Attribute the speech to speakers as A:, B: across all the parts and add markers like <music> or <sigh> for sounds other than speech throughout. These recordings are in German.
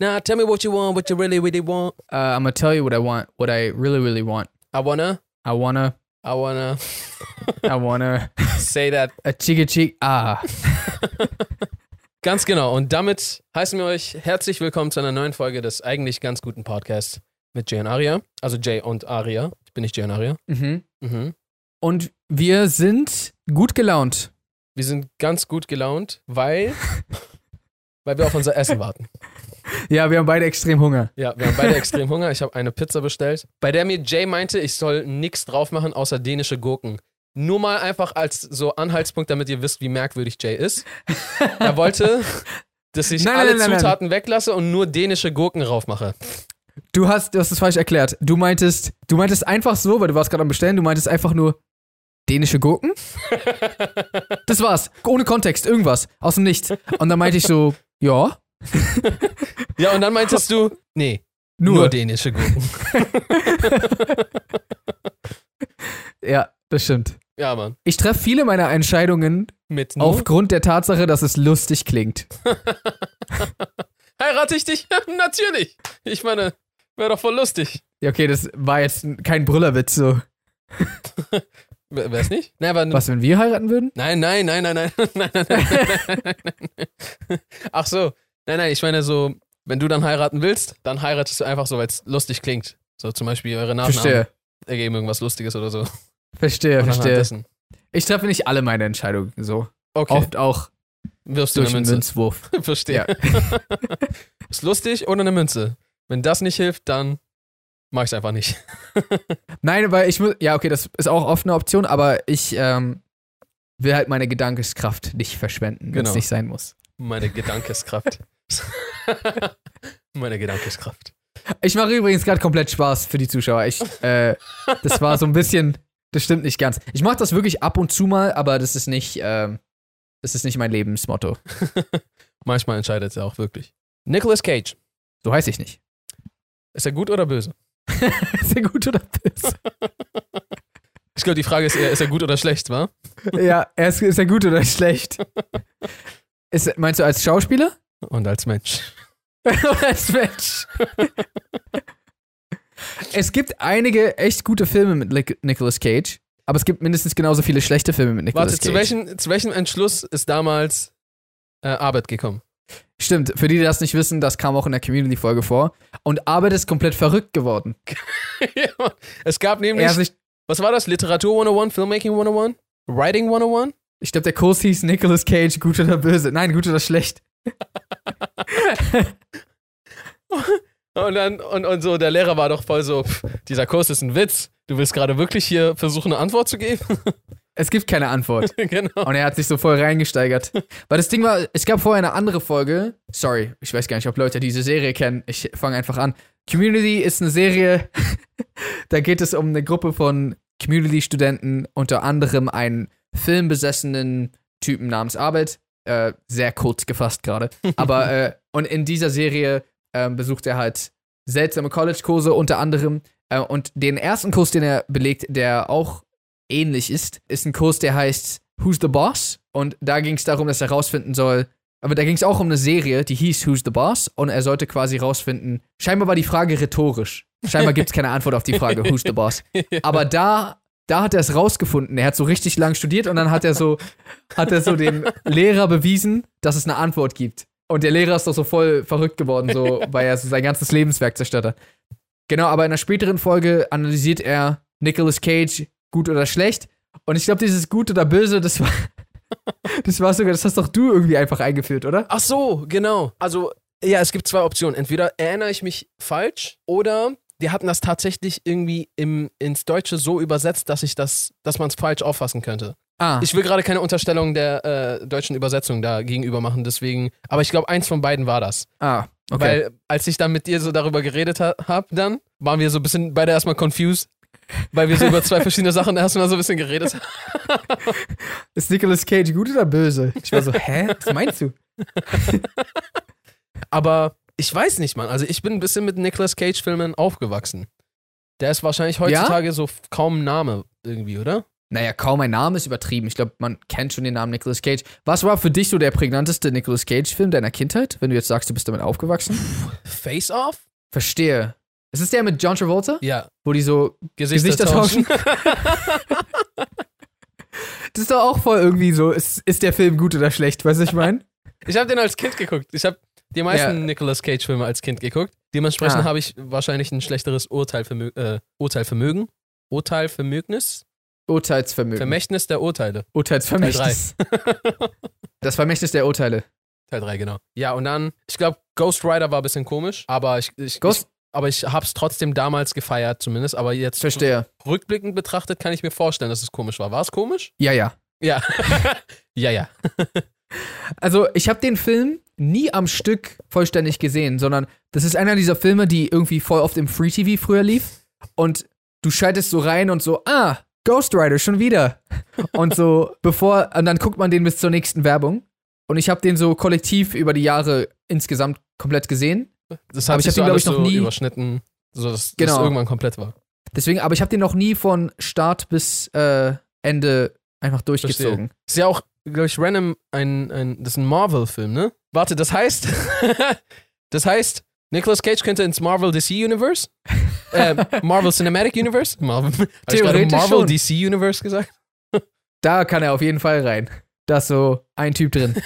A: Now tell me what you want, what you really, really want.
B: Uh, I'm gonna tell you what I want, what I really, really want.
A: I wanna,
B: I wanna,
A: I wanna
B: I wanna <laughs>
A: say that.
B: a chica chick. Ah, <laughs>
A: Ganz genau. Und damit heißen wir euch herzlich willkommen zu einer neuen Folge des eigentlich ganz guten Podcasts mit Jay und Aria. Also Jay und Aria. Ich bin nicht Jay und Aria.
B: mhm.
A: Mhm.
B: Und wir sind gut gelaunt.
A: Wir sind ganz gut gelaunt, weil, <laughs> weil wir auf unser Essen warten.
B: Ja, wir haben beide extrem Hunger.
A: Ja, wir haben beide extrem Hunger. Ich habe eine Pizza bestellt, bei der mir Jay meinte, ich soll nichts drauf machen außer dänische Gurken. Nur mal einfach als so Anhaltspunkt, damit ihr wisst, wie merkwürdig Jay ist. Er wollte, dass ich
B: Nein,
A: alle
B: nein, nein.
A: Zutaten weglasse und nur dänische Gurken raufmache.
B: Du hast, du hast es falsch erklärt. Du meintest, du meintest einfach so, weil du warst gerade am Bestellen, du meintest einfach nur dänische Gurken? <laughs> Das war's. Ohne Kontext, irgendwas. Aus dem Nichts. Und dann meinte ich so, ja, <laughs>
A: Ja, und dann meintest du, nee,
B: nur.
A: nur, dänische Gurken. <laughs>
B: ja, das stimmt.
A: Ja, Mann.
B: Ich treffe viele meiner Entscheidungen
A: Mit nur
B: aufgrund der Tatsache, dass es lustig klingt.
A: heirate ich dich? Natürlich. Ich meine, wäre doch voll lustig.
B: Ja, okay, das war jetzt kein Brüllerwitz so.
A: W- Wär's nicht? Nein, aber
B: Was, wenn wir heiraten würden?
A: Nein, nein, nein, nein, nein, <laughs> nein, nein, nein, nein, nein. Ach so, nein, nein, ich meine so, wenn du dann heiraten willst, dann heiratest du einfach so, weil es lustig klingt. So zum Beispiel eure Nachnamen
B: Verstehe.
A: ergeben irgendwas Lustiges oder so.
B: Verstehe, verstehe. Ich treffe nicht alle meine Entscheidungen so.
A: Okay,
B: Oft auch
A: wirfst du
B: durch
A: eine
B: einen
A: Münze.
B: Münzwurf. <laughs>
A: Verstehe. <laughs> Ist lustig oder eine Münze? Wenn das nicht hilft, dann mach ich's einfach nicht. <laughs>
B: Nein, weil ich muss. Ja, okay, das ist auch oft eine Option, aber ich ähm, will halt meine Gedankeskraft nicht verschwenden, wenn
A: Genau.
B: es nicht sein muss.
A: Meine Gedankeskraft. <laughs> Meine Gedankeskraft.
B: Ich mache übrigens gerade komplett Spaß für die Zuschauer. Ich, äh, das war so ein bisschen. Das stimmt nicht ganz. Ich mache das wirklich ab und zu mal, aber das ist nicht. Ähm, das ist nicht mein Lebensmotto. <laughs>
A: Manchmal entscheidet er auch wirklich. Nicolas Cage.
B: So heiße ich nicht.
A: Ist er gut oder böse? <laughs>
B: ist er gut oder böse?
A: Ich glaube, die Frage ist eher, ist er gut oder schlecht, wa?
B: ja, er ist, ist er gut oder schlecht? Ist, meinst du als Schauspieler?
A: Und als Mensch.
B: oder <laughs> als Mensch? es gibt einige echt gute Filme mit Nic Nicolas Cage, aber es gibt mindestens genauso viele schlechte Filme mit Nicolas
A: Warte,
B: Cage.
A: zu welchem, zu welchem Entschluss ist damals äh, Arbeit gekommen?
B: Stimmt, für die, die das nicht wissen, das kam auch in der Community-Folge vor. Und Arbeit ist komplett verrückt geworden. <laughs>
A: ja, es gab nämlich,
B: sich,
A: was war das? Literatur 101, Filmmaking 101, Writing 101?
B: ich glaube, der Kurs hieß Nicolas Cage, gut oder böse. Nein, gut oder schlecht. <laughs> <laughs>
A: Und dann, und, und so, der Lehrer war doch voll so, pff, dieser Kurs ist ein Witz. Du willst gerade wirklich hier versuchen, eine Antwort zu geben? <laughs>
B: Es gibt keine Antwort. <laughs>
A: genau.
B: Und er hat sich so voll reingesteigert. Weil das Ding war, es gab vorher eine andere Folge. Sorry, ich weiß gar nicht, ob Leute diese Serie kennen. Ich fange einfach an. Community ist eine Serie, <laughs> da geht es um eine Gruppe von Community-Studenten, unter anderem einen filmbesessenen Typen namens Arbeit. Äh, sehr kurz gefasst gerade. Aber, äh, und in dieser Serie ähm, besucht er halt seltsame College-Kurse, unter anderem. Äh, und den ersten Kurs, den er belegt, der auch ähnlich ist, ist ein Kurs, der heißt Who's the Boss? Und da ging es darum, dass er rausfinden soll, aber da ging es auch um eine Serie, die hieß Who's the Boss? Und er sollte quasi rausfinden, scheinbar war die Frage rhetorisch. Scheinbar gibt es keine Antwort auf die Frage, Who's the Boss? <laughs> Aber da, da hat er es rausgefunden. Er hat so richtig lang studiert und dann hat er so, hat er so dem Lehrer bewiesen, dass es eine Antwort gibt. Und der Lehrer ist doch so voll verrückt geworden, so, <laughs> weil er so sein ganzes Lebenswerk zerstört hat. Genau, aber in einer späteren Folge analysiert er Nicolas Cage gut oder schlecht. Und ich glaube, dieses gut oder böse, das war, <laughs> das war sogar, das hast doch du irgendwie einfach eingeführt, oder?
A: Ach so, genau. Also, ja, es gibt zwei Optionen. Entweder erinnere ich mich falsch oder wir hatten das tatsächlich irgendwie im, ins Deutsche so übersetzt, dass ich das, dass man es falsch auffassen könnte.
B: Ah,
A: Ich will gerade keine Unterstellung der äh, deutschen Übersetzung da gegenüber machen, deswegen, aber ich glaube, eins von beiden war das.
B: ah, okay.
A: Weil als ich dann mit dir so darüber geredet ha habe, dann waren wir so ein bisschen beide erstmal confused, weil wir so über zwei verschiedene Sachen <laughs> erstmal so ein bisschen geredet haben. <laughs>
B: ist Nicolas Cage gut oder böse? Ich war so, <laughs> hä? Was meinst du?
A: Aber ich weiß nicht, Mann. Also ich bin ein bisschen mit Nicolas Cage-Filmen aufgewachsen. Der ist wahrscheinlich heutzutage so f- kaum Name irgendwie, oder?
B: Naja, kaum ein Name ist übertrieben. Ich glaube, man kennt schon den Namen Nicolas Cage. Was war für dich so der prägnanteste Nicolas Cage-Film deiner Kindheit, wenn du jetzt sagst, du bist damit aufgewachsen?
A: Face Off?
B: Verstehe. Ist es der mit John Travolta?
A: Ja.
B: Wo die so.
A: Gesichter,
B: Gesichter
A: tauschen. <laughs>
B: Das ist doch auch voll irgendwie so. Ist, ist der Film gut oder schlecht? Weißt du, ich meine?
A: ich habe den als Kind geguckt. Ich habe die meisten
B: Ja.
A: Nicolas Cage-Filme als Kind geguckt. Dementsprechend
B: Ah.
A: habe ich wahrscheinlich ein schlechteres Urteilvermö äh, Urteilvermögen. Urteilvermögnis?
B: Urteilsvermögen.
A: Vermächtnis der Urteile.
B: Urteilsvermächtnis. <laughs> Das Vermächtnis der Urteile.
A: Teil 3, genau. Ja, und dann, ich glaube, Ghost Rider war ein bisschen komisch, aber ich, ich,
B: Ghost-
A: ich aber ich hab's trotzdem damals gefeiert, zumindest. Aber jetzt
B: Verstehe.
A: rückblickend betrachtet kann ich mir vorstellen, dass es komisch war. War es komisch?
B: Ja, ja.
A: Ja. <laughs> ja, ja. <laughs>
B: Also, ich habe den Film nie am Stück vollständig gesehen, sondern das ist einer dieser Filme, die irgendwie voll oft im Free TV früher lief. Und du schaltest so rein und so, ah, Ghost Rider, schon wieder. Und so, bevor, und dann guckt man den bis zur nächsten Werbung. Und ich habe den so kollektiv über die Jahre insgesamt komplett gesehen.
A: Das hat
B: ich hab
A: so
B: den, glaub
A: alles
B: ich, noch
A: so
B: nie-
A: überschnitten, so dass
B: Genau.
A: das irgendwann komplett war.
B: Deswegen, aber ich habe den noch nie von Start bis äh, Ende einfach durchgezogen.
A: Ist ja auch, glaube ich, random ein, ein das ist ein Marvel-Film, ne? Warte, das heißt, <laughs> das heißt, Nicolas Cage könnte ins Marvel DC Universe? <laughs> äh, Marvel Cinematic Universe? Marvel,
B: Theoretisch
A: Marvel
B: schon.
A: DC Universe gesagt? <laughs>
B: Da kann er auf jeden Fall rein. Da ist so ein Typ drin. <laughs>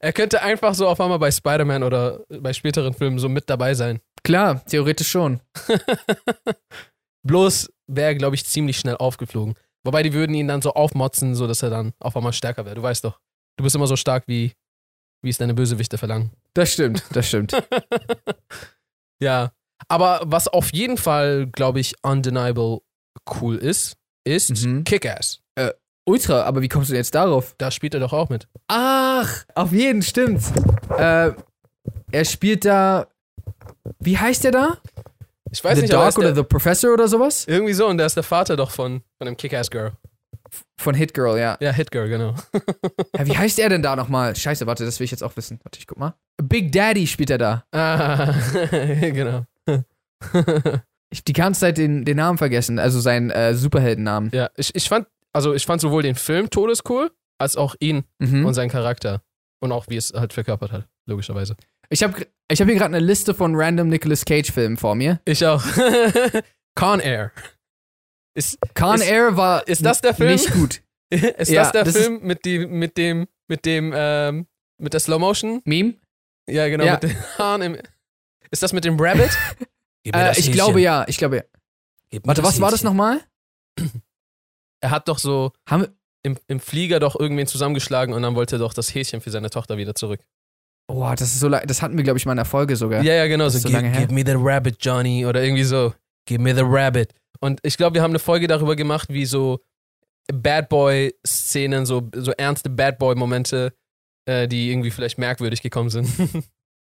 A: er könnte einfach so auf einmal bei Spider-Man oder bei späteren Filmen so mit dabei sein.
B: Klar, theoretisch schon.
A: Bloß wäre er, glaube ich, ziemlich schnell aufgeflogen. Wobei die würden ihn dann so aufmotzen, so dass er dann auf einmal stärker wäre. Du weißt doch, du bist immer so stark, wie, wie es deine Bösewichte verlangen.
B: Das stimmt, das stimmt. <laughs>
A: Ja. Aber was auf jeden Fall, glaube ich, undeniable cool ist, ist
B: Mhm.
A: Kick-Ass.
B: Ultra, aber wie kommst du jetzt darauf?
A: Da spielt er doch auch mit.
B: Ach, auf jeden, stimmt. Äh, er spielt da. Wie heißt der da?
A: Ich weiß
B: the
A: nicht, er
B: Dog oder
A: der,
B: The Professor oder sowas?
A: irgendwie so und der ist der Vater doch von, von dem Kick-Ass-Girl.
B: Von Hit Girl, ja.
A: Ja, Hit Girl, genau.
B: ja. Wie <laughs> heißt er denn da nochmal? Scheiße, warte, das will ich jetzt auch wissen. Warte, ich guck mal. Big Daddy spielt er da.
A: ah, <laughs> genau. <laughs>
B: Ich die ganze Zeit den, den Namen vergessen, also seinen äh, Superheldennamen.
A: ja, ich, ich fand, also ich fand sowohl den Film Todescool, als auch ihn
B: Mhm.
A: und seinen Charakter. Und auch wie es halt verkörpert hat, logischerweise.
B: Ich habe ich hab hier gerade eine Liste von random Nicolas Cage-Filmen vor mir.
A: Ich auch. Con Air. Ist,
B: Con
A: Ist-
B: Air war
A: ist das der Film?
B: nicht gut. <laughs>
A: ist
B: Ja,
A: das der
B: das ist-
A: Film mit dem, mit dem, mit dem, ähm, mit der Slow Motion?
B: Meme?
A: Ja, genau,
B: Ja.
A: mit den <laughs> Haaren im. Ist das mit dem Rabbit? <laughs>
B: Äh, ich glaube ja, ich glaube ja. Warte, was war das nochmal? <clears throat>
A: Er hat doch so im, im Flieger doch irgendwen zusammengeschlagen und dann wollte er doch das Häschen für seine Tochter wieder zurück.
B: oh, das ist so das hatten wir glaube ich mal in der Folge sogar.
A: Ja, ja, genau. So,
B: so
A: give,
B: lange her.
A: give me the rabbit, Johnny. Oder irgendwie so. Give me the rabbit. Und ich glaube, wir haben eine Folge darüber gemacht, wie so Bad Boy-Szenen, so, so ernste Bad Boy-Momente, äh, die irgendwie vielleicht merkwürdig gekommen sind. <laughs>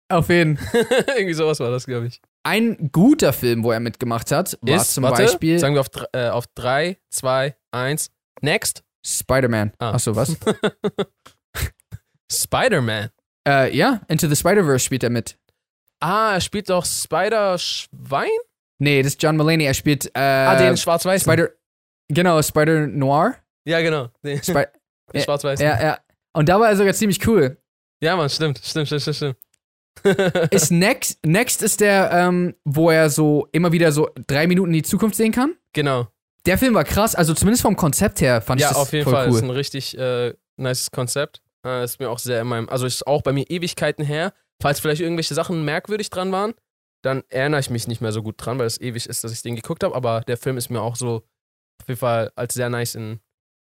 B: Auf jeden. <laughs>
A: irgendwie sowas war das, glaube ich.
B: Ein guter Film, wo er mitgemacht hat, war
A: Ist,
B: zum
A: warte,
B: Beispiel
A: sagen wir auf, äh, auf 3, 2, 1, next.
B: Spider-Man.
A: Ah.
B: Achso, was? <laughs>
A: Spider-Man.
B: äh, ja, Into the Spider-Verse spielt er mit.
A: Ah, er spielt doch Spider-Schwein?
B: Nee, das ist John Mulaney. Er spielt äh,
A: ah, den schwarz-weiß.
B: Spider. Genau, Spider Noir.
A: Ja, genau. <laughs>
B: Spi
A: den schwarz-weiß.
B: ja, ja. Und da war er sogar ziemlich cool.
A: Ja, Mann, stimmt, stimmt, stimmt, stimmt. stimmt. <laughs>
B: Ist Next, Next ist der, ähm, wo er so immer wieder so drei Minuten in die Zukunft sehen kann.
A: genau.
B: Der Film war krass, also zumindest vom Konzept her fand
A: Ja,
B: ich das
A: auf jeden
B: voll
A: Fall.
B: cool.
A: Ist ein richtig äh, nices Konzept. Äh, ist mir auch sehr in meinem, also ist auch bei mir Ewigkeiten her. Falls vielleicht irgendwelche Sachen merkwürdig dran waren, dann erinnere ich mich nicht mehr so gut dran, weil es ewig ist, dass ich den geguckt habe. Aber der Film ist mir auch so auf jeden Fall als sehr nice im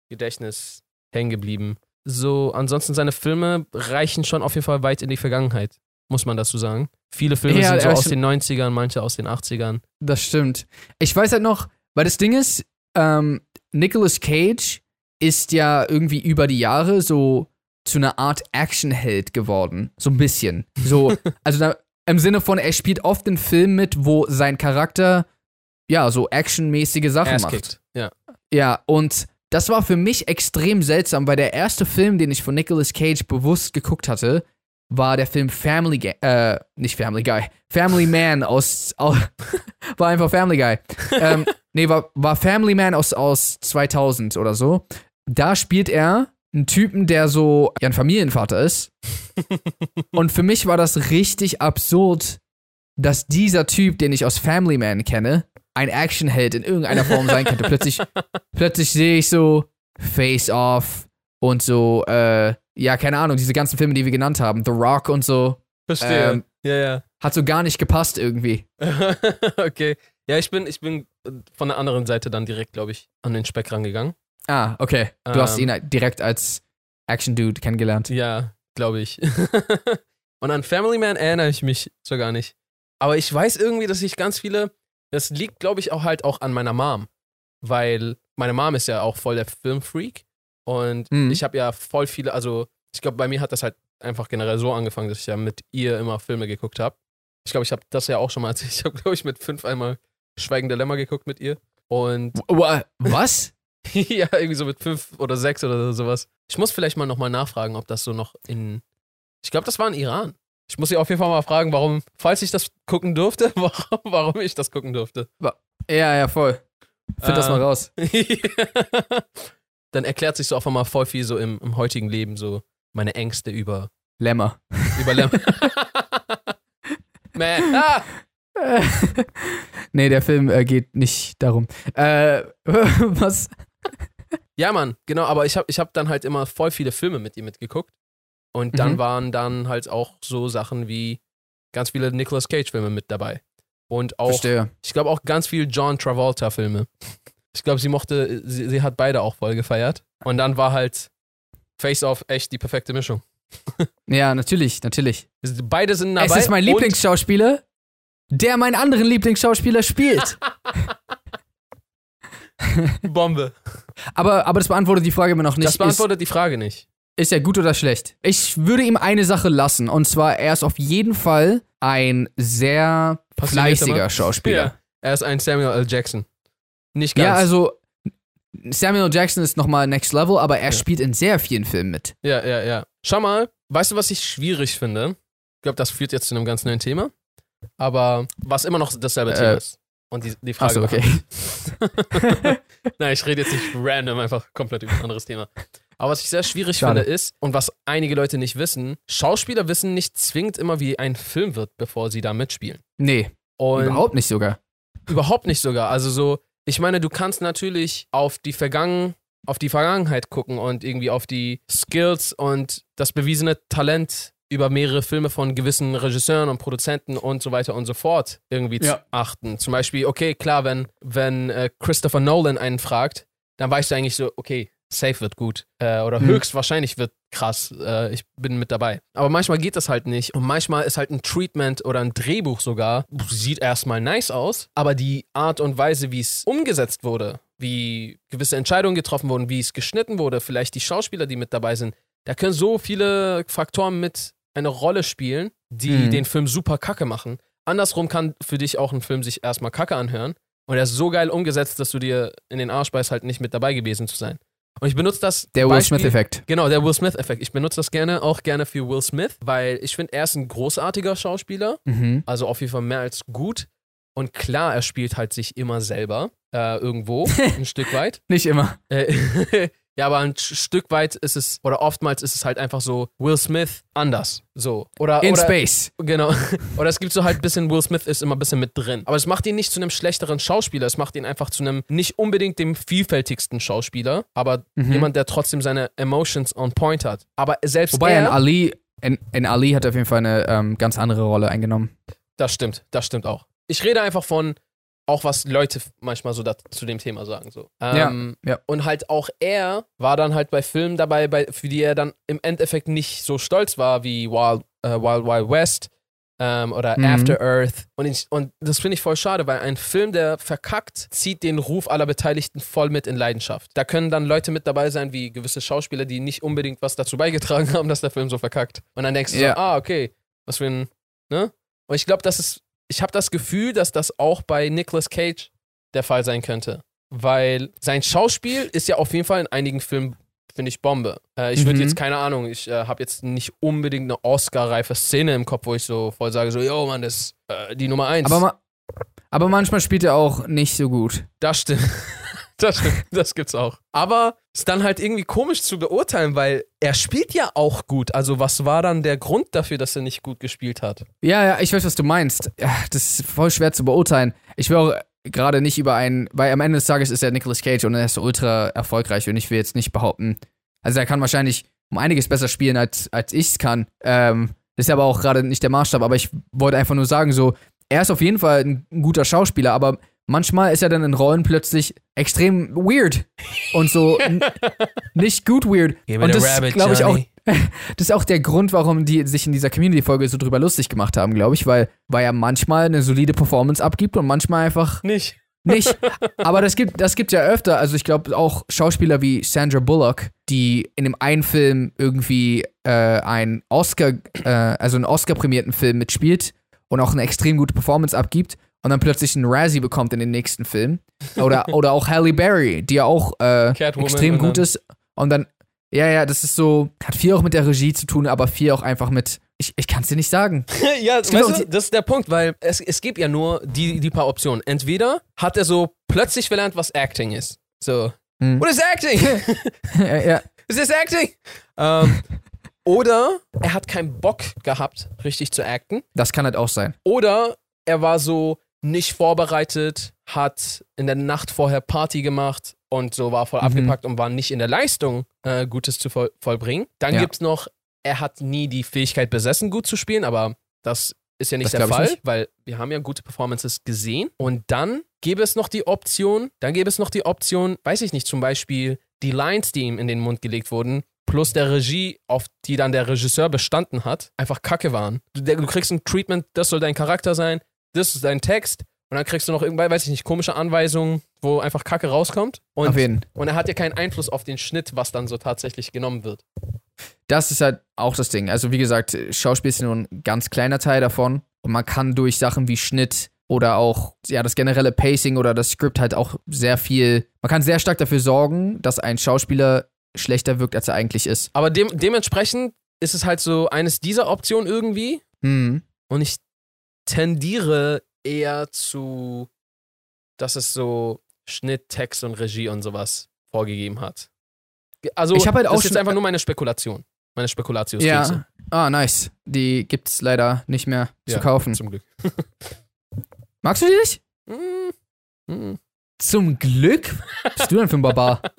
A: Gedächtnis hängen geblieben. So, ansonsten seine Filme reichen schon auf jeden Fall weit in die Vergangenheit, muss man dazu sagen. Viele Filme
B: Ja,
A: sind so aus den 90ern, manche aus den 80ern.
B: Das stimmt. Ich weiß halt noch, weil das Ding ist, ähm, Nicolas Cage ist ja irgendwie über die Jahre so zu einer Art Actionheld geworden. So ein bisschen. So, <laughs> also da, im Sinne von, er spielt oft in Filmen mit, wo sein Charakter ja so actionmäßige Sachen
A: Ass
B: macht.
A: kickt. Ja.
B: Ja, und das war für mich extrem seltsam, weil der erste Film, den ich von Nicolas Cage bewusst geguckt hatte, war der Film Family Guy, äh, nicht Family Guy, Family Man <laughs> aus, aus war einfach Family Guy. ähm, nee, war, war Family Man aus, aus 2000 oder so. Da spielt er einen Typen, der so ja, ein Familienvater ist. Und für mich war das richtig absurd, dass dieser Typ, den ich aus Family Man kenne, ein Actionheld in irgendeiner Form sein könnte. plötzlich, plötzlich sehe ich so Face Off und so, äh, ja, keine Ahnung, diese ganzen Filme, die wir genannt haben, The Rock und so.
A: Verstehe.
B: Ähm,
A: ja, ja.
B: Hat so gar nicht gepasst irgendwie. <laughs>
A: okay. Ja, ich bin, ich bin von der anderen Seite dann direkt, glaube ich, an den Speck rangegangen.
B: Ah, okay. Du hast
A: Ähm.
B: ihn direkt als Action-Dude kennengelernt.
A: Ja, glaube ich. <laughs> Und an Family Man erinnere ich mich so gar nicht. Aber ich weiß irgendwie, dass ich ganz viele, das liegt, glaube ich, auch halt auch an meiner Mom. Weil meine Mom ist ja auch voll der Filmfreak. Und
B: Mhm.
A: ich habe ja voll viele, also ich glaube, bei mir hat das halt einfach generell so angefangen, dass ich ja mit ihr immer Filme geguckt habe. Ich glaube, ich habe das ja auch schon mal erzählt. Ich habe, glaube ich, mit fünf einmal Schweigende Lämmer geguckt mit ihr. Und
B: Wa- Was? <laughs>
A: ja, irgendwie so mit fünf oder sechs oder sowas. Ich muss vielleicht mal nochmal nachfragen, ob das so noch in. Ich glaube, das war in Iran. Ich muss sie auf jeden Fall mal fragen, warum, falls ich das gucken durfte, <laughs> warum, warum ich das gucken durfte.
B: Ja, ja, voll. Find das
A: Äh.
B: mal raus. <laughs>
A: Dann erklärt sich so auf einmal voll viel so im, im heutigen Leben, so meine Ängste über,
B: Lämmer.
A: über Lämmer. Man, ah!
B: nee, der Film äh, geht nicht darum. Äh, was?
A: Ja, Mann, genau, aber ich habe ich hab dann halt immer voll viele Filme mit ihr mitgeguckt. Und dann
B: Mhm.
A: waren dann halt auch so Sachen wie ganz viele Nicolas Cage-Filme mit dabei. Und auch,
B: Verstehe.
A: ich glaube auch ganz viel John Travolta-Filme. Ich glaube, sie mochte, sie, sie hat beide auch voll gefeiert. Und dann war halt Face Off echt die perfekte Mischung.
B: Ja, natürlich, natürlich.
A: Beide sind dabei.
B: es ist mein Lieblingsschauspieler, der meinen anderen Lieblingsschauspieler spielt. <laughs> <laughs>
A: Bombe.
B: Aber, aber das beantwortet die Frage immer noch nicht.
A: Das beantwortet die Frage nicht.
B: Ist, ist er gut oder schlecht? Ich würde ihm eine Sache lassen. Und zwar, er ist auf jeden Fall ein sehr fleißiger. Schauspieler.
A: Ja. Er ist ein Samuel L. Jackson. Nicht ganz.
B: Ja, also Samuel Jackson ist nochmal next level, aber er
A: Ja.
B: spielt in sehr vielen Filmen mit.
A: Ja, ja, ja. Schau mal, weißt du, was ich schwierig finde? Ich glaube, das führt jetzt zu einem ganz neuen Thema. Aber was immer noch dasselbe
B: Äh,
A: Thema ist. Und die, die Frage.
B: Achso, okay. <laughs>
A: Nein, ich rede jetzt nicht random, einfach komplett über ein anderes Thema. Aber was ich sehr schwierig
B: Schade.
A: finde ist, und was einige Leute nicht wissen, Schauspieler wissen nicht zwingend immer, wie ein Film wird, bevor sie da mitspielen.
B: Nee,
A: Und
B: überhaupt nicht sogar.
A: Überhaupt nicht sogar. Also so, ich meine, du kannst natürlich auf die Vergangen, auf die Vergangenheit gucken und irgendwie auf die Skills und das bewiesene Talent über mehrere Filme von gewissen Regisseuren und Produzenten und so weiter und so fort irgendwie zu
B: Ja.
A: achten. Zum Beispiel, okay, klar, wenn, wenn äh, Christopher Nolan einen fragt, dann weißt du eigentlich so, okay, safe wird gut. Äh, oder
B: Mhm.
A: höchstwahrscheinlich wird krass. Äh, ich bin mit dabei. Aber manchmal geht das halt nicht. Und manchmal ist halt ein Treatment oder ein Drehbuch sogar, sieht erstmal nice aus, aber die Art und Weise, wie es umgesetzt wurde, wie gewisse Entscheidungen getroffen wurden, wie es geschnitten wurde, vielleicht die Schauspieler, die mit dabei sind, da können so viele Faktoren mit eine Rolle spielen, die
B: Mhm.
A: den Film super kacke machen. Andersrum kann für dich auch ein Film sich erstmal kacke anhören. Und er ist so geil umgesetzt, dass du dir in den Arsch beißt, halt nicht mit dabei gewesen zu sein. Und ich benutze das.
B: Der Will Smith-Effekt.
A: Genau, der Will Smith-Effekt. Ich benutze das gerne, auch gerne für Will Smith, weil ich finde, er ist ein großartiger Schauspieler.
B: Mhm.
A: Also auf jeden Fall mehr als gut. Und klar, er spielt halt sich immer selber äh, irgendwo, <laughs> ein Stück weit.
B: Nicht immer.
A: Äh, <laughs> ja, aber ein Stück weit ist es, oder oftmals ist es halt einfach so, Will Smith anders. So. Oder,
B: In
A: oder,
B: Space.
A: Genau. <laughs> Oder es gibt so halt ein bisschen, Will Smith ist immer ein bisschen mit drin. Aber es macht ihn nicht zu einem schlechteren Schauspieler, es macht ihn einfach zu einem nicht unbedingt dem vielfältigsten Schauspieler, aber
B: Mhm.
A: jemand, der trotzdem seine Emotions on point hat. Aber selbst
B: Wobei in
A: er,
B: Ali, in, in Ali hat er auf jeden Fall eine ähm, ganz andere Rolle eingenommen.
A: das stimmt, das stimmt auch. Ich rede einfach von auch was Leute manchmal so da, zu dem Thema sagen. So. Ähm,
B: ja.
A: Und halt auch er war dann halt bei Filmen dabei, bei, für die er dann im Endeffekt nicht so stolz war wie Wild, äh, Wild Wild West ähm, oder
B: Mhm.
A: After Earth. Und, ich, und das finde ich voll schade, weil ein Film, der verkackt, zieht den Ruf aller Beteiligten voll mit in Leidenschaft. Da können dann Leute mit dabei sein, wie gewisse Schauspieler, die nicht unbedingt was dazu beigetragen <laughs> haben, dass der Film so verkackt. Und dann denkst du
B: Ja.
A: so, ah, okay, was für ein, ne? Und ich glaube, das ist, ich habe das Gefühl, dass das auch bei Nicolas Cage der Fall sein könnte. Weil sein Schauspiel ist ja auf jeden Fall in einigen Filmen, finde ich, Bombe. Äh, ich würde
B: Mhm.
A: jetzt, keine Ahnung, ich äh, habe jetzt nicht unbedingt eine Oscar-reife Szene im Kopf, wo ich so voll sage, so, yo, Mann, das ist äh, die Nummer eins.
B: Aber, ma, Aber manchmal spielt er auch nicht so gut.
A: Das stimmt. Das stimmt, <laughs> das gibt's auch. Aber ist dann halt irgendwie komisch zu beurteilen, weil er spielt ja auch gut. Also was war dann der Grund dafür, dass er nicht gut gespielt hat?
B: Ja, ja, ich weiß, was du meinst. Das ist voll schwer zu beurteilen. Ich will auch gerade nicht über einen, weil am Ende des Tages ist er Nicolas Cage und er ist ultra erfolgreich und ich will jetzt nicht behaupten. Also er kann wahrscheinlich um einiges besser spielen, als, als ich es kann. Ähm, das ist aber auch gerade nicht der Maßstab, aber ich wollte einfach nur sagen, so, er ist auf jeden Fall ein guter Schauspieler, aber manchmal ist er dann in Rollen plötzlich extrem weird und so <laughs> nicht gut weird. Und das glaube ich auch, <laughs> das ist auch der Grund, warum die sich in dieser Community-Folge so drüber lustig gemacht haben, glaube ich, weil, weil er manchmal eine solide Performance abgibt und manchmal einfach
A: Nicht. <laughs>
B: nicht. Aber das gibt, das gibt ja öfter. Also ich glaube auch Schauspieler wie Sandra Bullock, die in dem einen Film irgendwie äh, einen Oscar, äh, also einen Oscar-prämierten Film mitspielt und auch eine extrem gute Performance abgibt und dann plötzlich einen Razzie bekommt in den nächsten Film. Oder, <laughs> oder auch Halle Berry, die ja auch äh, extrem gut ist. Und dann, ja, ja, das ist so, hat viel auch mit der Regie zu tun, aber viel auch einfach mit, ich, ich kann es dir nicht sagen. <laughs>
A: ja, weißt du, das ist der Punkt, weil es, es gibt ja nur die, die paar Optionen. Entweder hat er so plötzlich verlernt, was Acting ist. So,
B: Hm.
A: what is acting? <laughs>
B: ja, ja.
A: is this acting? Ähm, oder er hat keinen Bock gehabt, richtig zu acten.
B: Das kann halt auch sein.
A: Oder er war so nicht vorbereitet, hat in der Nacht vorher Party gemacht und so war voll
B: Mhm.
A: abgepackt und war nicht in der Leistung, äh, Gutes zu voll, vollbringen. Dann
B: Ja.
A: gibt's noch, er hat nie die Fähigkeit besessen, gut zu spielen, aber das ist ja nicht
B: Das
A: der Fall,
B: nicht.
A: weil wir haben ja gute Performances gesehen. Und dann gäbe es noch die Option, dann gäbe es noch die Option, weiß ich nicht, zum Beispiel die Lines, die ihm in den Mund gelegt wurden, plus der Regie, auf die dann der Regisseur bestanden hat, einfach kacke waren. Du, du kriegst ein Treatment, das soll dein Charakter sein, das ist dein Text und dann kriegst du noch irgendwann, weiß ich nicht, komische Anweisungen, wo einfach kacke rauskommt. Und,
B: Auf jeden
A: und er hat ja keinen Einfluss auf den Schnitt, was dann so tatsächlich genommen wird.
B: das ist halt auch das Ding. Also wie gesagt, Schauspiel ist nur ein ganz kleiner Teil davon. Und man kann durch Sachen wie Schnitt oder auch ja das generelle Pacing oder das Skript halt auch sehr viel. Man kann sehr stark dafür sorgen, dass ein Schauspieler schlechter wirkt, als er eigentlich ist.
A: Aber dem, dementsprechend ist es halt so eines dieser Optionen irgendwie.
B: Hm.
A: Und ich tendiere eher zu, dass es so Schnitt, Text und Regie und sowas vorgegeben hat. Also,
B: Ich halt
A: das
B: auch
A: ist jetzt einfach nur meine Spekulation. Meine Spekulatius.
B: Ja. Ah, nice. Die gibt's leider nicht mehr
A: Ja,
B: zu kaufen.
A: Zum Glück. <laughs>
B: Magst du die nicht?
A: Mm, mm.
B: Zum Glück? Was bist du denn für ein Barbar? <laughs>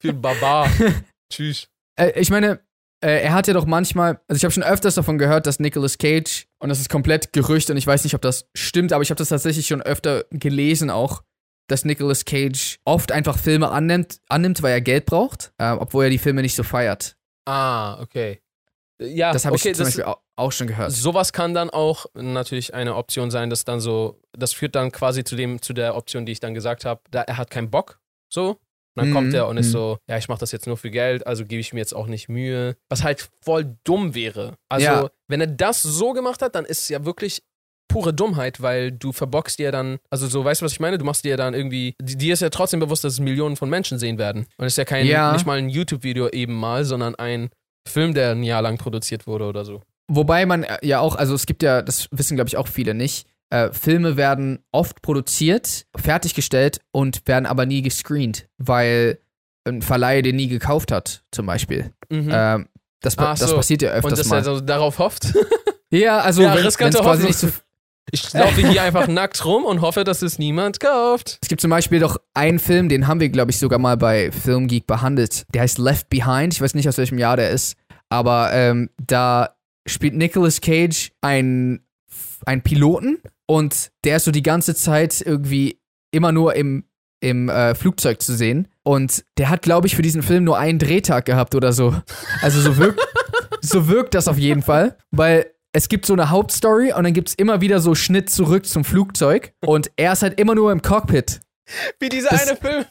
A: Für ein Barbar. <laughs> Tschüss.
B: Äh, ich meine, äh, er hat ja doch manchmal, also ich habe schon öfters davon gehört, dass Nicolas Cage, und das ist komplett Gerücht und ich weiß nicht, ob das stimmt, aber ich habe das tatsächlich schon öfter gelesen auch, dass Nicolas Cage oft einfach Filme annimmt, annimmt weil er Geld braucht, äh, obwohl er die Filme nicht so feiert.
A: Ah, okay. Ja,
B: Das habe
A: okay,
B: ich zum Beispiel auch, auch schon gehört.
A: sowas kann dann auch natürlich eine Option sein, dass dann so, das führt dann quasi zu dem, zu der Option, die ich dann gesagt habe, da er hat keinen Bock, so. Und dann
B: Mhm,
A: kommt er und ist
B: mhm.
A: so, ja, ich mache das jetzt nur für Geld, also gebe ich mir jetzt auch nicht Mühe. Was halt voll dumm wäre. Also,
B: Ja.
A: wenn er das so gemacht hat, dann ist es ja wirklich pure Dummheit, weil du verbockst dir dann, also so, weißt du, was ich meine? Du machst dir dann irgendwie, di- dir ist ja trotzdem bewusst, dass es Millionen von Menschen sehen werden. Und es ist ja kein,
B: Ja.
A: nicht mal ein YouTube-Video eben mal, sondern ein Film, der ein Jahr lang produziert wurde oder so.
B: Wobei man äh, ja auch, also es gibt ja, das wissen glaube ich auch viele nicht, äh, Filme werden oft produziert, fertiggestellt und werden aber nie gescreent, weil ein Verleih den nie gekauft hat, zum Beispiel.
A: Mhm.
B: Ähm, das, pa-
A: Ach
B: das
A: so.
B: passiert ja
A: und
B: öfters
A: dass
B: mal.
A: er so darauf hofft. <laughs>
B: ja, also
A: Ja,
B: wenn
A: riskante
B: es quasi nicht so.
A: Ich laufe hier einfach nackt rum und hoffe, dass es niemand kauft.
B: Es gibt zum Beispiel doch einen Film, den haben wir, glaube ich, sogar mal bei Filmgeek behandelt. Der heißt Left Behind. Ich weiß nicht, aus welchem Jahr der ist. Aber ähm, da spielt Nicolas Cage einen, einen Piloten und der ist so die ganze Zeit irgendwie immer nur im, im äh, Flugzeug zu sehen. Und der hat, glaube ich, für diesen Film nur einen Drehtag gehabt oder so. Also so wirkt, <laughs> so wirkt das auf jeden Fall. Weil es gibt so eine Hauptstory und dann gibt es immer wieder so Schnitt zurück zum Flugzeug. Und er ist halt immer nur im Cockpit.
A: Wie dieser
B: Das-
A: eine Film.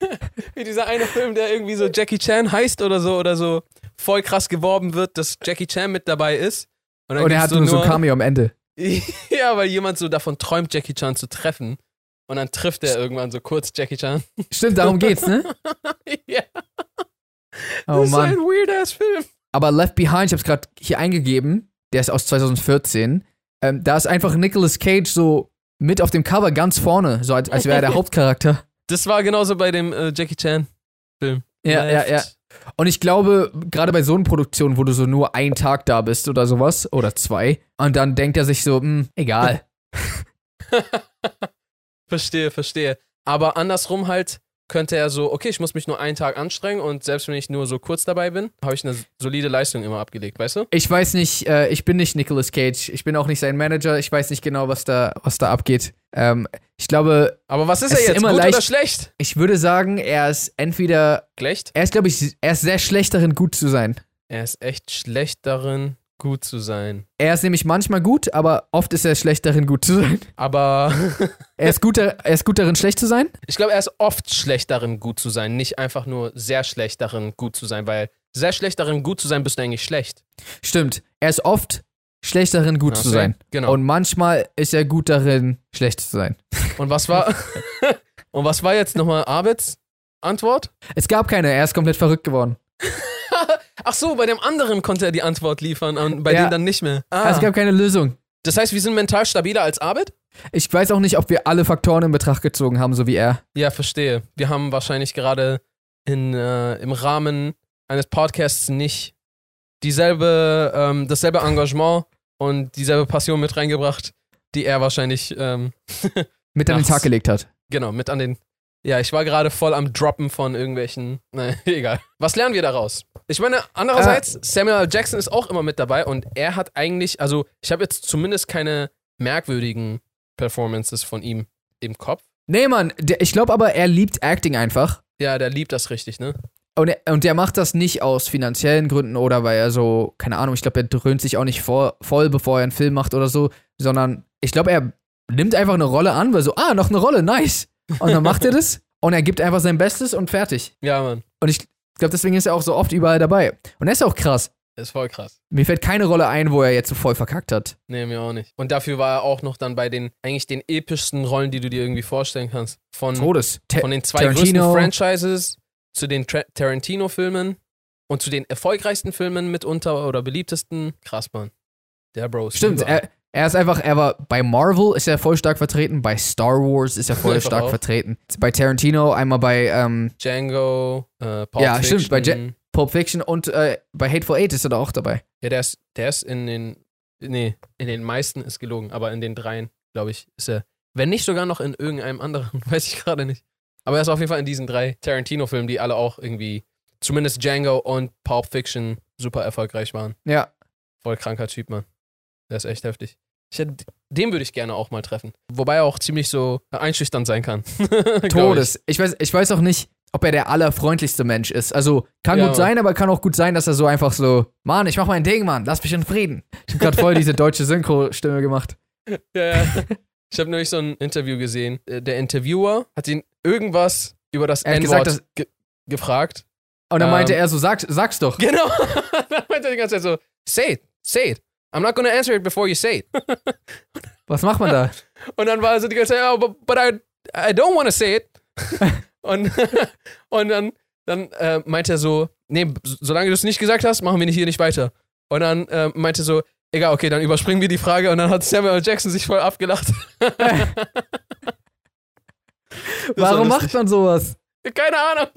A: <laughs> Wie dieser eine Film, der irgendwie so Jackie Chan heißt oder so oder so voll krass geworben wird, dass Jackie Chan mit dabei ist. dann
B: Und er hat nur so ein Cameo am Ende. <laughs>
A: ja, weil jemand so davon träumt, Jackie Chan zu treffen. Und dann trifft er irgendwann so kurz Jackie Chan.
B: Stimmt, darum geht's, ne? <laughs>
A: ja,
B: Oh
A: das ist
B: Mann.
A: ein weird-ass Film.
B: Aber Left Behind, ich hab's gerade hier eingegeben, der ist aus 2014. Ähm, da ist einfach Nicolas Cage so mit auf dem Cover ganz vorne, so als, als wäre er der <laughs> Hauptcharakter.
A: Das war genauso bei dem äh, Jackie Chan Film.
B: Ja, ja, ja. Und ich glaube, gerade bei so einer Produktion, wo du so nur einen Tag da bist oder sowas, oder zwei, und dann denkt er sich so, hm, egal. <laughs>
A: verstehe, verstehe. Aber andersrum halt könnte er so, okay, ich muss mich nur einen Tag anstrengen und selbst wenn ich nur so kurz dabei bin, habe ich eine solide Leistung immer abgelegt, weißt du?
B: Ich weiß nicht, äh, ich bin nicht Nicolas Cage, ich bin auch nicht sein Manager, ich weiß nicht genau, was da, was da abgeht. Ähm, ich glaube.
A: Aber was ist er jetzt?
B: Immer
A: gut
B: leicht,
A: oder schlecht?
B: Ich würde sagen, er ist entweder.
A: Schlecht?
B: Er ist, glaube ich, er ist sehr schlecht darin, gut zu sein.
A: Er ist echt schlecht darin, gut zu sein.
B: Er ist nämlich manchmal gut, aber oft ist er schlecht darin, gut zu sein.
A: Aber. <laughs>
B: er, ist gut, er ist gut darin, schlecht zu sein?
A: Ich glaube, er ist oft schlecht darin, gut zu sein. Nicht einfach nur sehr schlecht darin, gut zu sein, weil sehr schlecht darin, gut zu sein, bist du eigentlich schlecht.
B: Stimmt. Er ist oft schlecht darin, gut okay. zu sein.
A: Genau.
B: Und manchmal ist er gut darin, schlecht zu sein.
A: Und was war. <laughs> Und was war jetzt nochmal Abeds Antwort?
B: Es gab keine, er ist komplett verrückt geworden. <laughs>
A: Ach so, bei dem anderen konnte er die Antwort liefern, bei ja. dem dann nicht mehr.
B: Ah. Es gab keine Lösung.
A: Das heißt, wir sind mental stabiler als Abed?
B: Ich weiß auch nicht, ob wir alle Faktoren in Betracht gezogen haben, so wie er.
A: Ja, verstehe. Wir haben wahrscheinlich gerade in, äh, im Rahmen eines Podcasts nicht dieselbe, ähm, dasselbe Engagement und dieselbe Passion mit reingebracht, die er wahrscheinlich ähm, <laughs>
B: mit an den Tag gelegt hat.
A: Genau, mit an den. Ja, ich war gerade voll am Droppen von irgendwelchen. <laughs> Nein, egal. Was lernen wir daraus? Ich meine, andererseits, äh, Samuel L. Jackson ist auch immer mit dabei und er hat eigentlich, also ich habe jetzt zumindest keine merkwürdigen Performances von ihm im Kopf.
B: Nee, Mann, der, ich glaube aber, er liebt Acting einfach.
A: Ja, der liebt das richtig, ne?
B: Und, er, und der macht das nicht aus finanziellen Gründen oder weil er so, keine Ahnung, ich glaube, er dröhnt sich auch nicht vor, voll, bevor er einen Film macht oder so, sondern ich glaube, er nimmt einfach eine Rolle an, weil so, ah, noch eine Rolle, nice. Und dann macht er das und er gibt einfach sein Bestes und fertig.
A: Ja, Mann.
B: Und ich glaube, deswegen ist er auch so oft überall dabei. Und er ist auch krass.
A: Ist voll krass.
B: Mir fällt keine Rolle ein, wo er jetzt so voll verkackt hat.
A: Nee, mir auch nicht. Und dafür war er auch noch dann bei den, eigentlich den epischsten Rollen, die du dir irgendwie vorstellen kannst. Von,
B: Todes.
A: von den zwei Tarantino. größten Franchises zu den Tarantino-Filmen und zu den erfolgreichsten Filmen mitunter oder beliebtesten. Krass, Mann. Der Bro ist
B: Stimmt, er, er, ist einfach, er war bei Marvel ist er voll stark vertreten, bei Star Wars ist er voll stark auch. vertreten. Bei Tarantino einmal bei ähm,
A: Django, äh, Pulp
B: ja,
A: Fiction.
B: stimmt, bei ja Pulp Fiction und äh, bei Hateful Eight ist er da auch dabei.
A: Ja, der ist, der ist in den, nee, in den meisten ist gelogen, aber in den dreien, glaube ich, ist er, wenn nicht sogar noch in irgendeinem anderen, <laughs> weiß ich gerade nicht. Aber er ist auf jeden Fall in diesen drei Tarantino-Filmen, die alle auch irgendwie, zumindest Django und Pulp Fiction, super erfolgreich waren.
B: Ja.
A: Voll kranker Typ, Mann. Der ist echt heftig. Hätte, den würde ich gerne auch mal treffen. Wobei er auch ziemlich so einschüchternd sein kann. <laughs>
B: Todes. Ich. ich. weiß, ich weiß auch nicht, ob er der allerfreundlichste Mensch ist. Also kann ja, gut sein, aber kann auch gut sein, dass er so einfach so, Mann, ich mach mein Ding, Mann, lass mich in Frieden. Ich hab gerade voll diese deutsche Synchro-Stimme gemacht.
A: Ja, ja. Ich habe nämlich so ein Interview gesehen. Äh, der Interviewer hat ihn irgendwas über das N-Wort ge gefragt.
B: Und dann meinte ähm, er so, Sag, sag's doch. <laughs>
A: Genau. dann meinte er die ganze Zeit so, say it, say it. I'm not gonna answer it before you say it. <laughs>
B: Was macht man da? <laughs>
A: Und dann war so die ganze Zeit, oh, but, but I, I don't wanna say it. <laughs> und, und dann, dann äh, meinte er so, nee, solange du es nicht gesagt hast, machen wir hier nicht weiter. Und dann äh, meinte er so, Egal, okay, dann überspringen wir die Frage und dann hat Samuel Jackson sich voll abgelacht.
B: Warum macht man sowas?
A: Keine Ahnung.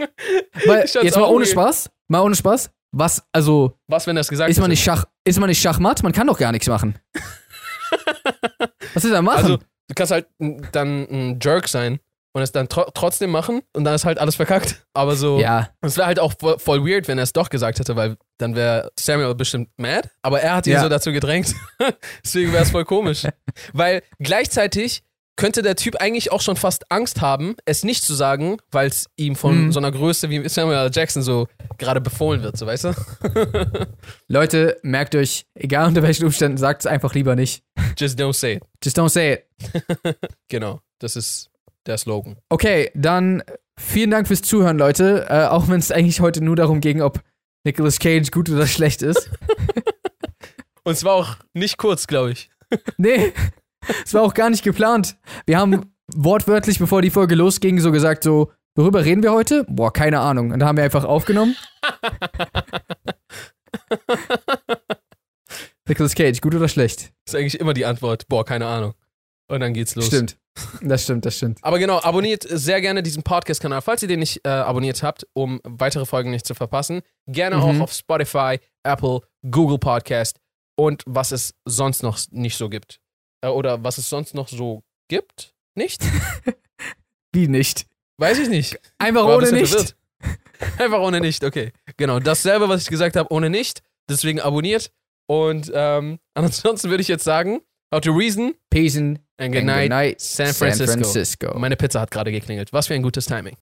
B: Weil, jetzt mal ohne Spaß. Mal ohne Spaß. Was, also.
A: Was, wenn er es gesagt
B: ist man nicht Schach, Ist man nicht Schachmatt? Man kann doch gar nichts machen. <laughs> Was ist da machen? Also,
A: du kannst halt dann ein Jerk sein und es dann tro trotzdem machen und dann ist halt alles verkackt. Aber so,
B: ja.
A: es wäre halt auch voll, voll, weird, wenn er es doch gesagt hätte, weil dann wäre Samuel bestimmt mad. Aber er hat ihn ja. so dazu gedrängt. <laughs> Deswegen wäre es voll komisch. <laughs> weil gleichzeitig könnte der Typ eigentlich auch schon fast Angst haben, es nicht zu sagen, weil es ihm von mhm. so einer Größe wie Samuel L. Jackson so gerade befohlen wird, so weißt du? <laughs>
B: Leute, merkt euch, egal unter welchen Umständen, sagt es einfach lieber nicht.
A: Just don't say it.
B: Just don't say it. <laughs>
A: genau, das ist der Slogan.
B: Okay, dann vielen Dank fürs Zuhören, Leute. Äh, auch wenn es eigentlich heute nur darum ging, ob Nicolas Cage gut oder <laughs> schlecht ist.
A: Und es war auch nicht kurz, glaube ich.
B: nee, es war auch gar nicht geplant. Wir haben wortwörtlich, bevor die Folge losging, so gesagt, so, worüber reden wir heute? Boah, keine Ahnung. Und da haben wir einfach aufgenommen. <laughs> Nicolas Cage, gut oder schlecht?
A: Ist eigentlich immer die Antwort. Boah, keine Ahnung. Und dann geht's los.
B: Stimmt. Das stimmt, das stimmt.
A: Aber genau, abonniert sehr gerne diesen Podcast-Kanal, falls ihr den nicht äh, abonniert habt, um weitere Folgen nicht zu verpassen. Gerne
B: Mhm.
A: auch auf Spotify, Apple, Google Podcast und was es sonst noch nicht so gibt. Äh, oder was es sonst noch so gibt? Nicht? <laughs>
B: Wie nicht?
A: Weiß ich nicht.
B: Einfach
A: War ein
B: ohne nicht.
A: verwirrt. <laughs> Einfach ohne nicht, okay. Genau, dasselbe, was ich gesagt habe, ohne nicht. Deswegen abonniert. Und ähm, <laughs> ansonsten würde ich jetzt sagen, how to reason
B: Peace and
A: and
B: good night,
A: San Francisco.
B: San Francisco.
A: Meine Pizza hat gerade geklingelt. Was für ein gutes Timing.